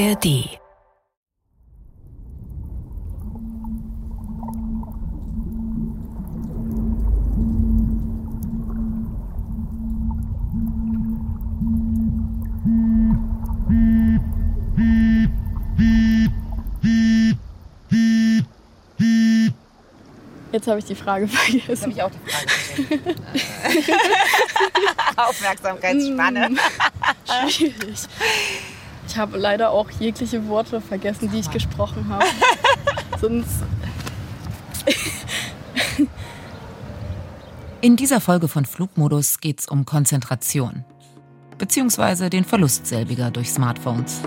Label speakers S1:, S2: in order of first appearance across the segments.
S1: ARD
S2: Jetzt habe ich die Frage vergessen. Jetzt
S3: habe ich auch die Frage vergessen. Aufmerksamkeitsspanne.
S2: Mm, schwierig. Ich habe leider auch jegliche Worte vergessen, die ich gesprochen habe. Sonst.
S1: In dieser Folge von Flugmodus geht es um Konzentration. Beziehungsweise den Verlust selbiger durch Smartphones.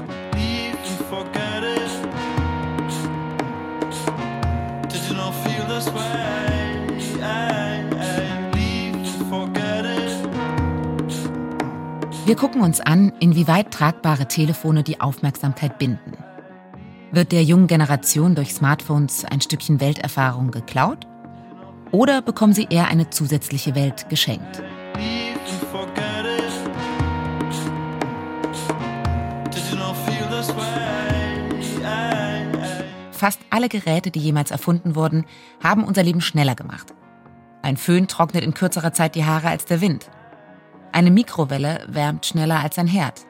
S1: Wir gucken uns an, inwieweit tragbare Telefone die Aufmerksamkeit binden. Wird der jungen Generation durch Smartphones ein Stückchen Welterfahrung geklaut? Oder bekommen sie eher eine zusätzliche Welt geschenkt? Fast alle Geräte, die jemals erfunden wurden, haben unser Leben schneller gemacht. Ein Föhn trocknet in kürzerer Zeit die Haare als der Wind. Eine Mikrowelle wärmt schneller als ein Herd.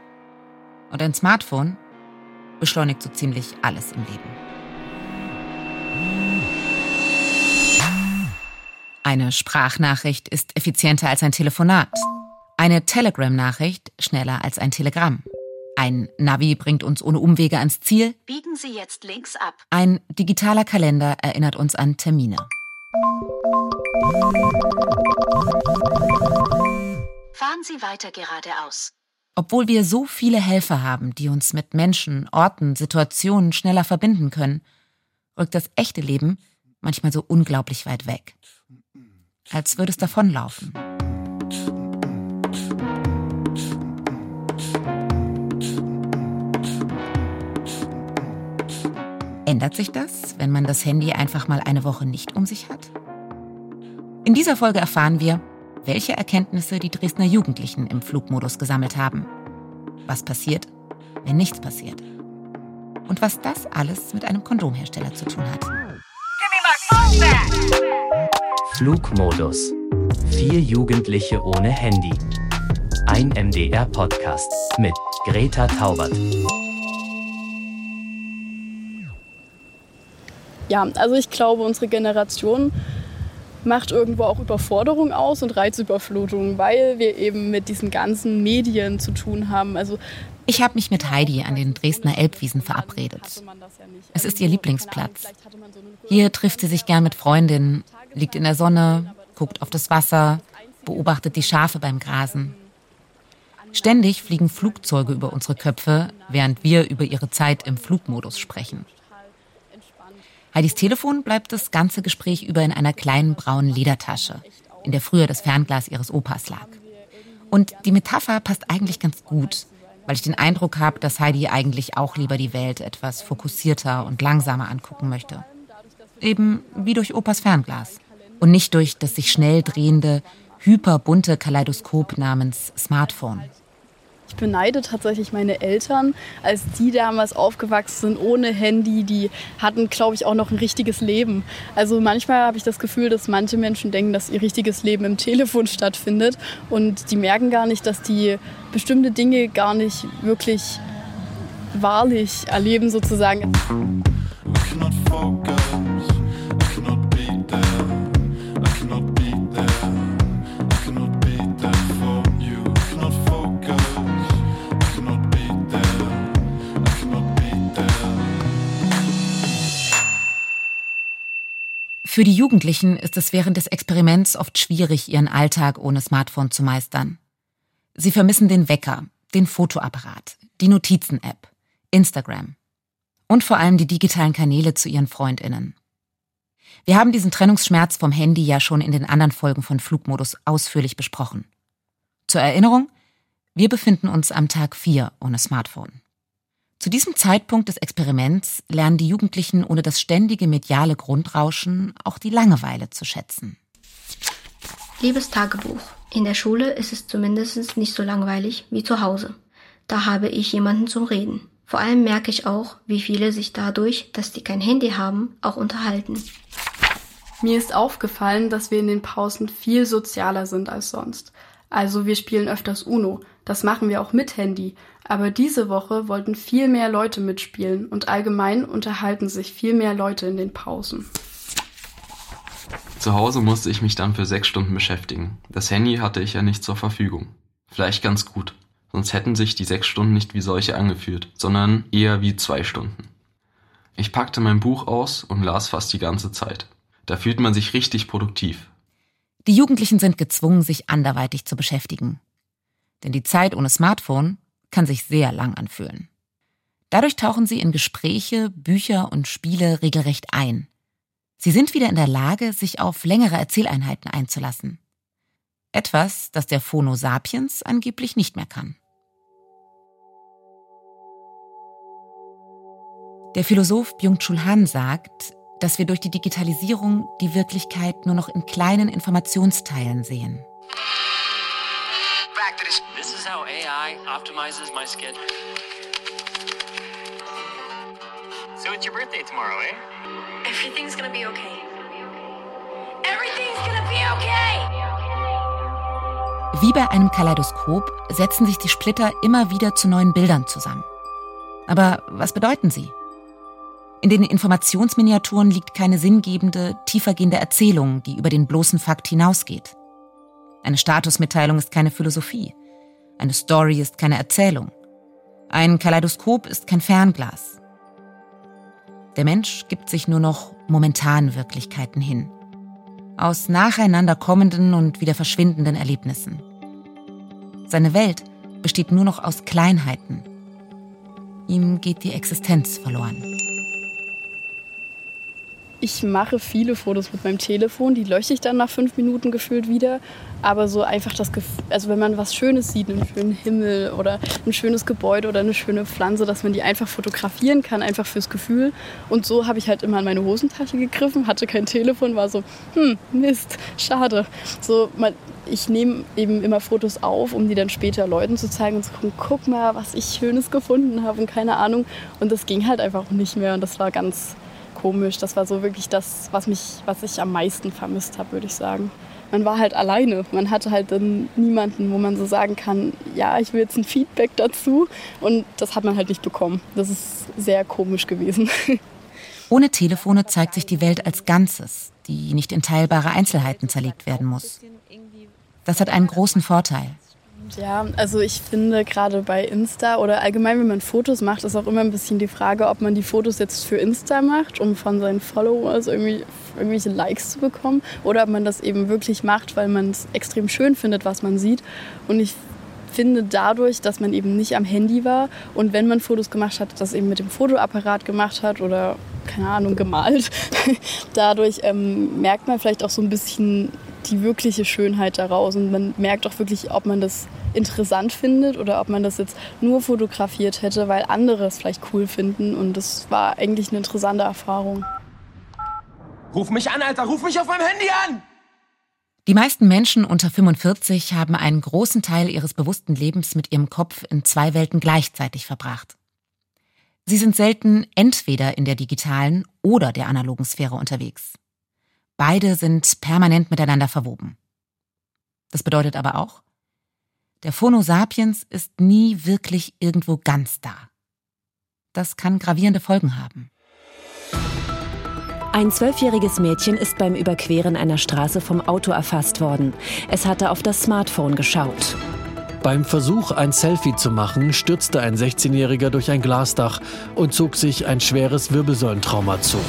S1: Und ein Smartphone beschleunigt so ziemlich alles im Leben. Eine Sprachnachricht ist effizienter als ein Telefonat. Eine Telegram-Nachricht schneller als ein Telegramm. Ein Navi bringt uns ohne Umwege ans Ziel.
S4: Biegen Sie jetzt links ab.
S1: Ein digitaler Kalender erinnert uns an Termine.
S4: Fahren Sie weiter geradeaus.
S1: Obwohl wir so viele Helfer haben, die uns mit Menschen, Orten, Situationen schneller verbinden können, rückt das echte Leben manchmal so unglaublich weit weg. Als würde es davonlaufen. Ändert sich das, wenn man das Handy einfach mal eine Woche nicht um sich hat? In dieser Folge erfahren wir, welche Erkenntnisse die Dresdner Jugendlichen im Flugmodus gesammelt haben. Was passiert, wenn nichts passiert? Und was das alles mit einem Kondomhersteller zu tun hat.
S5: Flugmodus. Vier Jugendliche ohne Handy. Ein MDR-Podcast mit Greta Taubert.
S2: Ja, also ich glaube, unsere Generation macht irgendwo auch Überforderung aus und Reizüberflutung, weil wir eben mit diesen ganzen Medien zu tun haben. Also
S1: ich habe mich mit Heidi an den Dresdner Elbwiesen verabredet. Es ist ihr Lieblingsplatz. Hier trifft sie sich gern mit Freundinnen, liegt in der Sonne, guckt auf das Wasser, beobachtet die Schafe beim Grasen. Ständig fliegen Flugzeuge über unsere Köpfe, während wir über ihre Zeit im Flugmodus sprechen. Heidis Telefon bleibt das ganze Gespräch über in einer kleinen braunen Ledertasche, in der früher das Fernglas ihres Opas lag. Und die Metapher passt eigentlich ganz gut, weil ich den Eindruck habe, dass Heidi eigentlich auch lieber die Welt etwas fokussierter und langsamer angucken möchte. Eben wie durch Opas Fernglas. Und nicht durch das sich schnell drehende, hyperbunte Kaleidoskop namens Smartphone.
S2: Ich beneide tatsächlich meine Eltern, als die damals aufgewachsen sind ohne Handy. Die hatten, glaube ich, auch noch ein richtiges Leben. Also manchmal habe ich das Gefühl, dass manche Menschen denken, dass ihr richtiges Leben im Telefon stattfindet und die merken gar nicht, dass die bestimmte Dinge gar nicht wirklich wahrlich erleben sozusagen.
S1: Für die Jugendlichen ist es während des Experiments oft schwierig, ihren Alltag ohne Smartphone zu meistern. Sie vermissen den Wecker, den Fotoapparat, die Notizen-App, Instagram und vor allem die digitalen Kanäle zu ihren Freundinnen. Wir haben diesen Trennungsschmerz vom Handy ja schon in den anderen Folgen von Flugmodus ausführlich besprochen. Zur Erinnerung, wir befinden uns am Tag 4 ohne Smartphone. Zu diesem Zeitpunkt des Experiments lernen die Jugendlichen ohne das ständige mediale Grundrauschen auch die Langeweile zu schätzen.
S6: Liebes Tagebuch, in der Schule ist es zumindest nicht so langweilig wie zu Hause. Da habe ich jemanden zum Reden. Vor allem merke ich auch, wie viele sich dadurch, dass die kein Handy haben, auch unterhalten.
S2: Mir ist aufgefallen, dass wir in den Pausen viel sozialer sind als sonst. Also wir spielen öfters Uno. Das machen wir auch mit Handy. Aber diese Woche wollten viel mehr Leute mitspielen und allgemein unterhalten sich viel mehr Leute in den Pausen.
S7: Zu Hause musste ich mich dann für sechs Stunden beschäftigen. Das Handy hatte ich ja nicht zur Verfügung. Vielleicht ganz gut. Sonst hätten sich die sechs Stunden nicht wie solche angefühlt, sondern eher wie zwei Stunden. Ich packte mein Buch aus und las fast die ganze Zeit. Da fühlt man sich richtig produktiv.
S1: Die Jugendlichen sind gezwungen, sich anderweitig zu beschäftigen. Denn die Zeit ohne Smartphone kann sich sehr lang anfühlen. Dadurch tauchen sie in Gespräche, Bücher und Spiele regelrecht ein. Sie sind wieder in der Lage, sich auf längere Erzähleinheiten einzulassen. Etwas, das der Phono sapiens angeblich nicht mehr kann. Der Philosoph Byung-Chul Han sagt, dass wir durch die Digitalisierung die Wirklichkeit nur noch in kleinen Informationsteilen sehen.
S8: This is how AI optimizes my schedule. So it's your birthday tomorrow, eh?
S6: Everything's gonna be okay. Everything's gonna be okay!
S1: Wie bei einem Kaleidoskop setzen sich die Splitter immer wieder zu neuen Bildern zusammen. Aber was bedeuten sie? In den Informationsminiaturen liegt keine sinngebende, tiefergehende Erzählung, die über den bloßen Fakt hinausgeht. Eine Statusmitteilung ist keine Philosophie. Eine Story ist keine Erzählung. Ein Kaleidoskop ist kein Fernglas. Der Mensch gibt sich nur noch momentanen Wirklichkeiten hin. Aus nacheinander kommenden und wieder verschwindenden Erlebnissen. Seine Welt besteht nur noch aus Kleinheiten. Ihm geht die Existenz verloren.
S2: Ich mache viele Fotos mit meinem Telefon, die lösche ich dann nach fünf Minuten gefühlt wieder. Aber so einfach das Gefühl, also wenn man was Schönes sieht, einen schönen Himmel oder ein schönes Gebäude oder eine schöne Pflanze, dass man die einfach fotografieren kann, einfach fürs Gefühl. Und so habe ich halt immer in meine Hosentasche gegriffen, hatte kein Telefon, war so, hm, Mist, schade. So, man, ich nehme eben immer Fotos auf, um die dann später Leuten zu zeigen und zu gucken, guck mal, was ich Schönes gefunden habe und keine Ahnung. Und das ging halt einfach nicht mehr und das war ganz komisch. Das war so wirklich das, was, mich, was ich am meisten vermisst habe, würde ich sagen. Man war halt alleine. Man hatte halt dann niemanden, wo man so sagen kann, ja, ich will jetzt ein Feedback dazu. Und das hat man halt nicht bekommen. Das ist sehr komisch gewesen.
S1: Ohne Telefone zeigt sich die Welt als Ganzes, die nicht in teilbare Einzelheiten zerlegt werden muss. Das hat einen großen Vorteil.
S2: Ja, also ich finde gerade bei Insta oder allgemein, wenn man Fotos macht, ist auch immer ein bisschen die Frage, ob man die Fotos jetzt für Insta macht, um von seinen Followers irgendwie irgendwelche Likes zu bekommen, oder ob man das eben wirklich macht, weil man es extrem schön findet, was man sieht. Und ich finde dadurch, dass man eben nicht am Handy war und wenn man Fotos gemacht hat, das eben mit dem Fotoapparat gemacht hat oder keine Ahnung gemalt, dadurch ähm, merkt man vielleicht auch so ein bisschen die wirkliche Schönheit daraus und man merkt auch wirklich, ob man das interessant findet oder ob man das jetzt nur fotografiert hätte, weil andere es vielleicht cool finden. Und das war eigentlich eine interessante Erfahrung.
S9: Ruf mich an, Alter, ruf mich auf meinem Handy an!
S1: Die meisten Menschen unter 45 haben einen großen Teil ihres bewussten Lebens mit ihrem Kopf in zwei Welten gleichzeitig verbracht. Sie sind selten entweder in der digitalen oder der analogen Sphäre unterwegs. Beide sind permanent miteinander verwoben. Das bedeutet aber auch, der Phono sapiens ist nie wirklich irgendwo ganz da. Das kann gravierende Folgen haben.
S10: Ein zwölfjähriges Mädchen ist beim Überqueren einer Straße vom Auto erfasst worden. Es hatte auf das Smartphone geschaut.
S11: Beim Versuch, ein Selfie zu machen, stürzte ein 16-Jähriger durch ein Glasdach und zog sich ein schweres Wirbelsäulentrauma zu.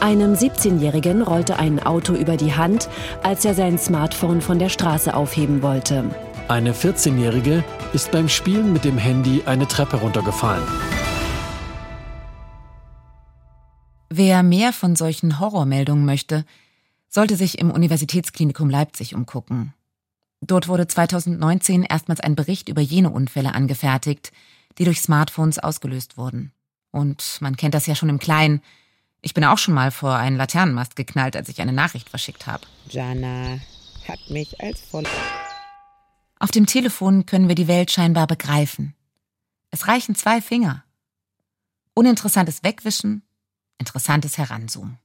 S10: Einem 17-Jährigen rollte ein Auto über die Hand, als er sein Smartphone von der Straße aufheben wollte.
S11: Eine 14-Jährige ist beim Spielen mit dem Handy eine Treppe runtergefallen.
S1: Wer mehr von solchen Horrormeldungen möchte, sollte sich im Universitätsklinikum Leipzig umgucken. Dort wurde 2019 erstmals ein Bericht über jene Unfälle angefertigt, die durch Smartphones ausgelöst wurden. Und man kennt das ja schon im Kleinen. Ich bin auch schon mal vor einen Laternenmast geknallt, als ich eine Nachricht verschickt habe.
S3: Jana hat mich als voll.
S1: Auf dem Telefon können wir die Welt scheinbar begreifen. Es reichen zwei Finger Uninteressantes wegwischen, interessantes Heranzoomen.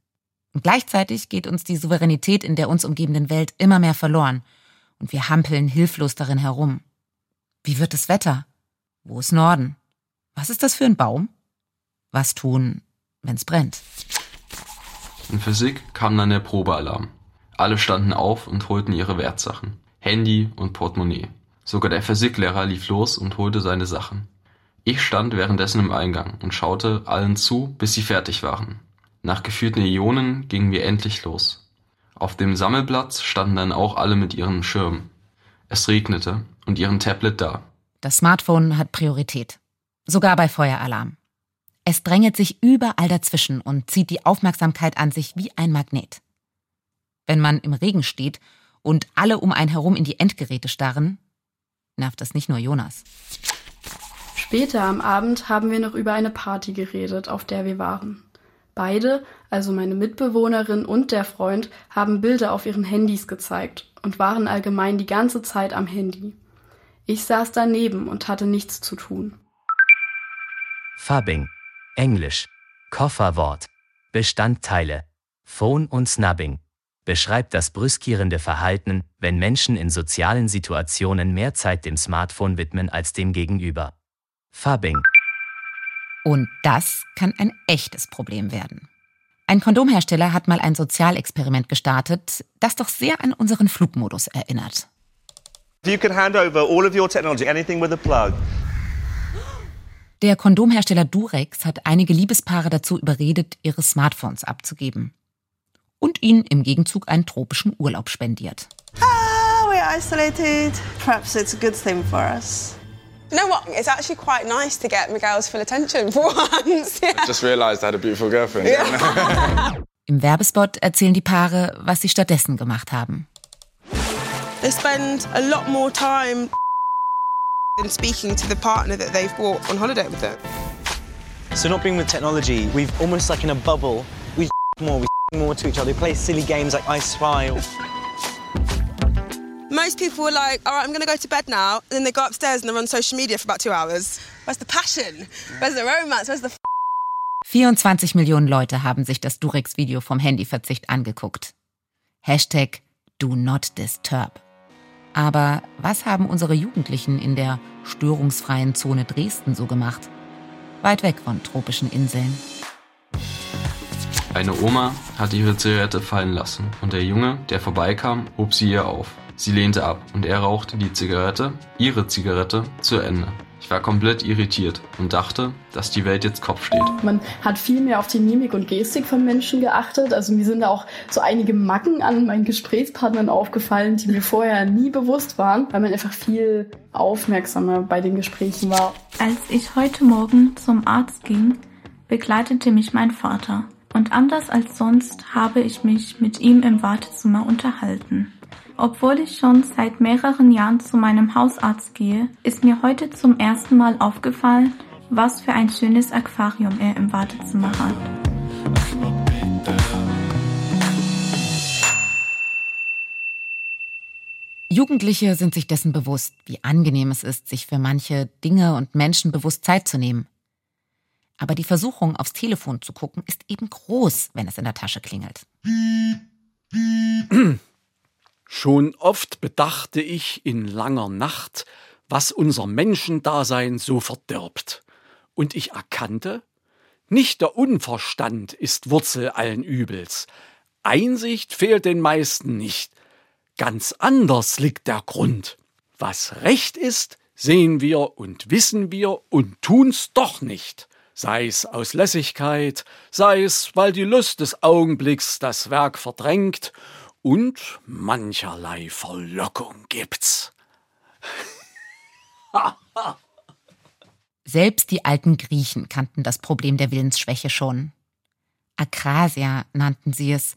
S1: Und gleichzeitig geht uns die Souveränität in der uns umgebenden Welt immer mehr verloren und wir hampeln hilflos darin herum. Wie wird das Wetter? Wo ist Norden? Was ist das für ein Baum? Was tun, wenn's brennt?
S7: In Physik kam dann der Probealarm. Alle standen auf und holten ihre Wertsachen. Handy und Portemonnaie. Sogar der Physiklehrer lief los und holte seine Sachen. Ich stand währenddessen im Eingang und schaute allen zu, bis sie fertig waren. Nach geführten Ionen gingen wir endlich los. Auf dem Sammelplatz standen dann auch alle mit ihren Schirmen. Es regnete und ihren Tablet da.
S1: Das Smartphone hat Priorität. Sogar bei Feueralarm. Es drängelt sich überall dazwischen und zieht die Aufmerksamkeit an sich wie ein Magnet. Wenn man im Regen steht und alle um einen herum in die Endgeräte starren, nervt das nicht nur Jonas.
S2: Später am Abend haben wir noch über eine Party geredet, auf der wir waren. Beide, also meine Mitbewohnerin und der Freund, haben Bilder auf ihren Handys gezeigt und waren allgemein die ganze Zeit am Handy. Ich saß daneben und hatte nichts zu tun.
S5: Fubbing. Englisch. Kofferwort. Bestandteile. Phone und Snubbing. Beschreibt das brüskierende Verhalten, wenn Menschen in sozialen Situationen mehr Zeit dem Smartphone widmen als dem Gegenüber. Fubbing.
S1: Und das kann ein echtes Problem werden. Ein Kondomhersteller hat mal ein Sozialexperiment gestartet, das doch sehr an unseren Flugmodus erinnert.
S12: You can hand over all of your technology, anything with a plug.
S1: Der Kondomhersteller Durex hat einige Liebespaare dazu überredet, ihre Smartphones abzugeben. Und ihnen im Gegenzug einen tropischen Urlaub spendiert.
S13: Ah, we're isolated. Perhaps it's a good thing for us.
S14: You know what? It's actually quite nice to get Miguel's full attention for once. Yeah.
S15: I just realised I had a beautiful girlfriend.
S1: Im Werbespot erzählen die Paare, was sie stattdessen gemacht haben.
S14: They spend a lot more time than speaking to the partner that they've brought on holiday with them.
S16: So not being with technology, we've almost like in a bubble. We more, we more to each other. We play silly games like I Spy.
S14: Most people were like, all right, I'm going to go to bed now. And then they go upstairs and they're on social media for about two hours. Where's the passion? Where's the romance? Where's the
S1: 24 Millionen Leute haben sich das Durex-Video vom Handyverzicht angeguckt. Hashtag Do Not Disturb. Aber was haben unsere Jugendlichen in der störungsfreien Zone Dresden so gemacht? Weit weg von tropischen Inseln.
S7: Eine Oma hatte ihre Zigarette fallen lassen und der Junge, der vorbeikam, hob sie ihr auf. Sie lehnte ab und er rauchte die Zigarette, ihre Zigarette, zu Ende. Ich war komplett irritiert und dachte, dass die Welt jetzt Kopf steht.
S2: Man hat viel mehr auf die Mimik und Gestik von Menschen geachtet. Also mir sind da auch so einige Macken an meinen Gesprächspartnern aufgefallen, die mir vorher nie bewusst waren, weil man einfach viel aufmerksamer bei den Gesprächen war.
S17: Als ich heute Morgen zum Arzt ging, begleitete mich mein Vater. Und anders als sonst habe ich mich mit ihm im Wartezimmer unterhalten. Obwohl ich schon seit mehreren Jahren zu meinem Hausarzt gehe, ist mir heute zum ersten Mal aufgefallen, was für ein schönes Aquarium er im Wartezimmer hat.
S1: Jugendliche sind sich dessen bewusst, wie angenehm es ist, sich für manche Dinge und Menschen bewusst Zeit zu nehmen. Aber die Versuchung, aufs Telefon zu gucken, ist eben groß, wenn es in der Tasche klingelt.
S18: Schon oft bedachte ich in langer Nacht, was unser Menschendasein so verdirbt. Und ich erkannte, nicht der Unverstand ist Wurzel allen Übels. Einsicht fehlt den meisten nicht. Ganz anders liegt der Grund. Was recht ist, sehen wir und wissen wir und tun's doch nicht. Sei es aus Lässigkeit, sei es, weil die Lust des Augenblicks das Werk verdrängt und mancherlei Verlockung gibt's.
S1: Selbst die alten Griechen kannten das Problem der Willensschwäche schon. Akrasia nannten sie es,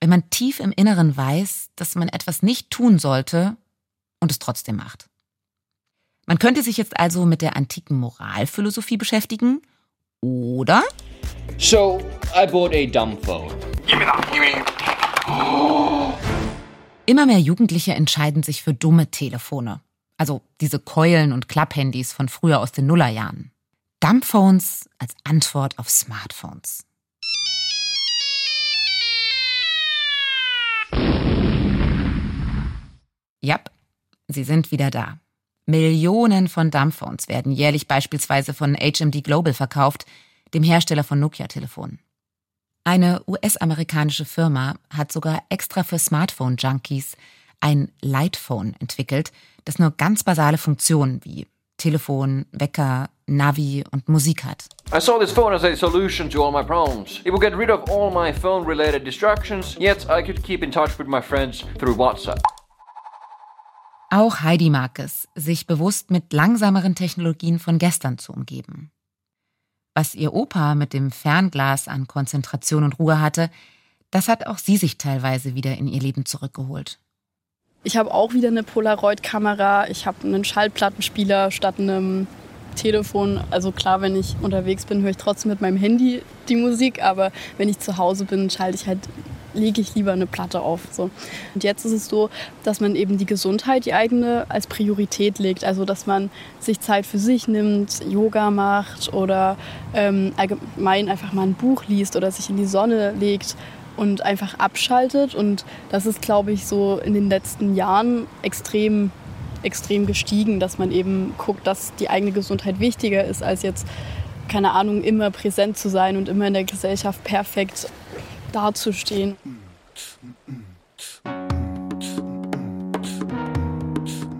S1: wenn man tief im Inneren weiß, dass man etwas nicht tun sollte und es trotzdem macht. Man könnte sich jetzt also mit der antiken Moralphilosophie beschäftigen oder?
S19: So, I bought a dumb phone.
S9: Give me that. Give me.
S1: Immer mehr Jugendliche entscheiden sich für dumme Telefone. Also diese Keulen und Klapphandys von früher aus den Nullerjahren. Dumbphones als Antwort auf Smartphones. Jap, sie sind wieder da. Millionen von Dumbphones werden jährlich beispielsweise von HMD Global verkauft, dem Hersteller von Nokia-Telefonen. Eine US-amerikanische Firma hat sogar extra für Smartphone-Junkies ein Lightphone entwickelt, das nur ganz basale Funktionen wie Telefon, Wecker, Navi und Musik hat.
S19: I saw this phone as a solution to all my problems. It will get rid of all my phone-related distractions, yet I could keep in touch with my friends through WhatsApp.
S1: Auch Heidi mag es, sich bewusst mit langsameren Technologien von gestern zu umgeben. Was ihr Opa mit dem Fernglas an Konzentration und Ruhe hatte, das hat auch sie sich teilweise wieder in ihr Leben zurückgeholt.
S2: Ich habe auch wieder eine Polaroid-Kamera, ich habe einen Schallplattenspieler statt einem Telefon. Also klar, wenn ich unterwegs bin, höre ich trotzdem mit meinem Handy die Musik, aber wenn ich zu Hause bin, schalte ich halt lege ich lieber eine Platte auf. So. Und jetzt ist es so, dass man eben die Gesundheit, die eigene, als Priorität legt. Also dass man sich Zeit für sich nimmt, Yoga macht oder ähm, allgemein einfach mal ein Buch liest oder sich in die Sonne legt und einfach abschaltet. Und das ist, glaube ich, so in den letzten Jahren extrem extrem gestiegen, dass man eben guckt, dass die eigene Gesundheit wichtiger ist, als jetzt, keine Ahnung, immer präsent zu sein und immer in der Gesellschaft perfekt dazustehen.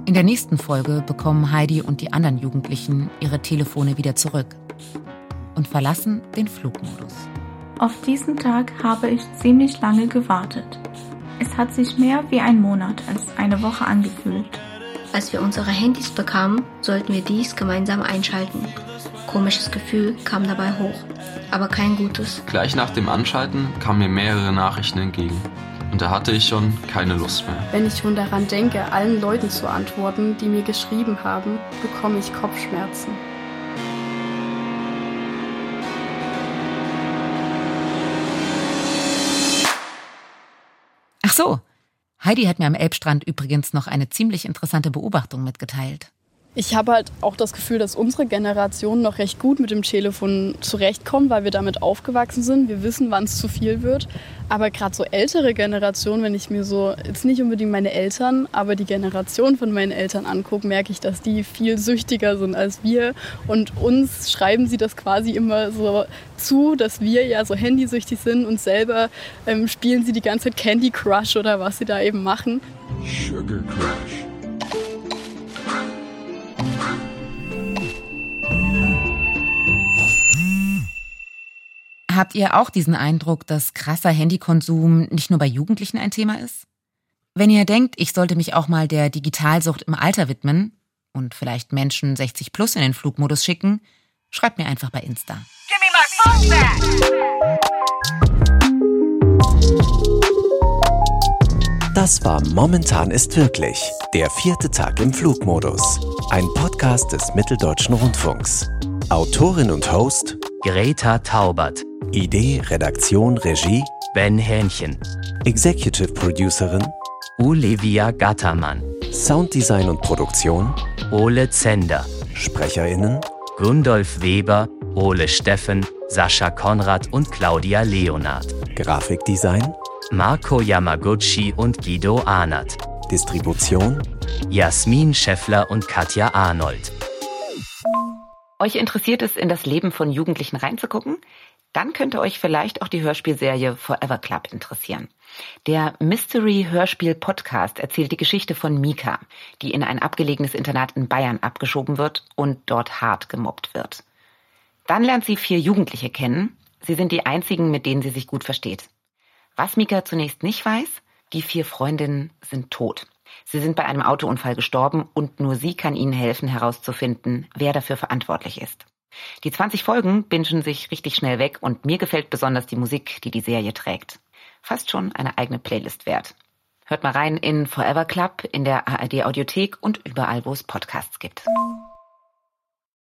S1: In der nächsten Folge bekommen Heidi und die anderen Jugendlichen ihre Telefone wieder zurück und verlassen den Flugmodus.
S17: Auf diesen Tag habe ich ziemlich lange gewartet. Es hat sich mehr wie ein Monat als eine Woche angefühlt.
S6: Als wir unsere Handys bekamen, sollten wir dies gemeinsam einschalten. Komisches Gefühl kam dabei hoch, aber kein gutes.
S7: Gleich nach dem Anschalten kamen mir mehrere Nachrichten entgegen. Und da hatte ich schon keine Lust mehr.
S2: Wenn ich schon daran denke, allen Leuten zu antworten, die mir geschrieben haben, bekomme ich Kopfschmerzen.
S1: Ach so, Heidi hat mir am Elbstrand übrigens noch eine ziemlich interessante Beobachtung mitgeteilt.
S2: Ich habe halt auch das Gefühl, dass unsere Generation noch recht gut mit dem Telefon zurechtkommt, weil wir damit aufgewachsen sind. Wir wissen, wann es zu viel wird. Aber gerade so ältere Generationen, wenn ich mir so, jetzt nicht unbedingt meine Eltern, aber die Generation von meinen Eltern angucke, merke ich, dass die viel süchtiger sind als wir. Und uns schreiben sie das quasi immer so zu, dass wir ja so handysüchtig sind und selber ähm, spielen sie die ganze Zeit Candy Crush oder was sie da eben machen. Sugar Crush.
S1: Habt ihr auch diesen Eindruck, dass krasser Handykonsum nicht nur bei Jugendlichen ein Thema ist? Wenn ihr denkt, ich sollte mich auch mal der Digitalsucht im Alter widmen und vielleicht Menschen 60 plus in den Flugmodus schicken, schreibt mir einfach bei Insta.
S20: Das war Momentan ist wirklich der vierte Tag im Flugmodus. Ein Podcast des Mitteldeutschen Rundfunks. Autorin und Host
S5: Greta Taubert.
S20: Idee, Redaktion, Regie
S5: Ben Hähnchen.
S20: Executive Producerin
S5: Olivia Gattermann.
S20: Sounddesign und Produktion
S5: Ole Zender.
S20: SprecherInnen
S5: Gundolf Weber, Ole Steffen, Sascha Konrad und Claudia Leonard.
S20: Grafikdesign
S5: Marco Yamaguchi und Guido Ahnert.
S20: Distribution
S5: Jasmin Scheffler und Katja Arnold.
S1: Euch interessiert es, in das Leben von Jugendlichen reinzugucken? Dann könnte euch vielleicht auch die Hörspielserie Forever Club interessieren. Der Mystery-Hörspiel-Podcast erzählt die Geschichte von Mika, die in ein abgelegenes Internat in Bayern abgeschoben wird und dort hart gemobbt wird. Dann lernt sie vier Jugendliche kennen. Sie sind die einzigen, mit denen sie sich gut versteht. Was Mika zunächst nicht weiß, die vier Freundinnen sind tot. Sie sind bei einem Autounfall gestorben und nur sie kann ihnen helfen herauszufinden, wer dafür verantwortlich ist. Die 20 Folgen bingen sich richtig schnell weg und mir gefällt besonders die Musik, die die Serie trägt. Fast schon eine eigene Playlist wert. Hört mal rein in Forever Club, in der ARD Audiothek und überall, wo es Podcasts gibt.